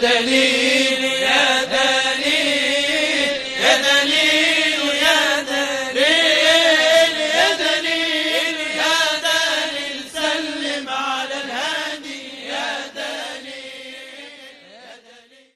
بدني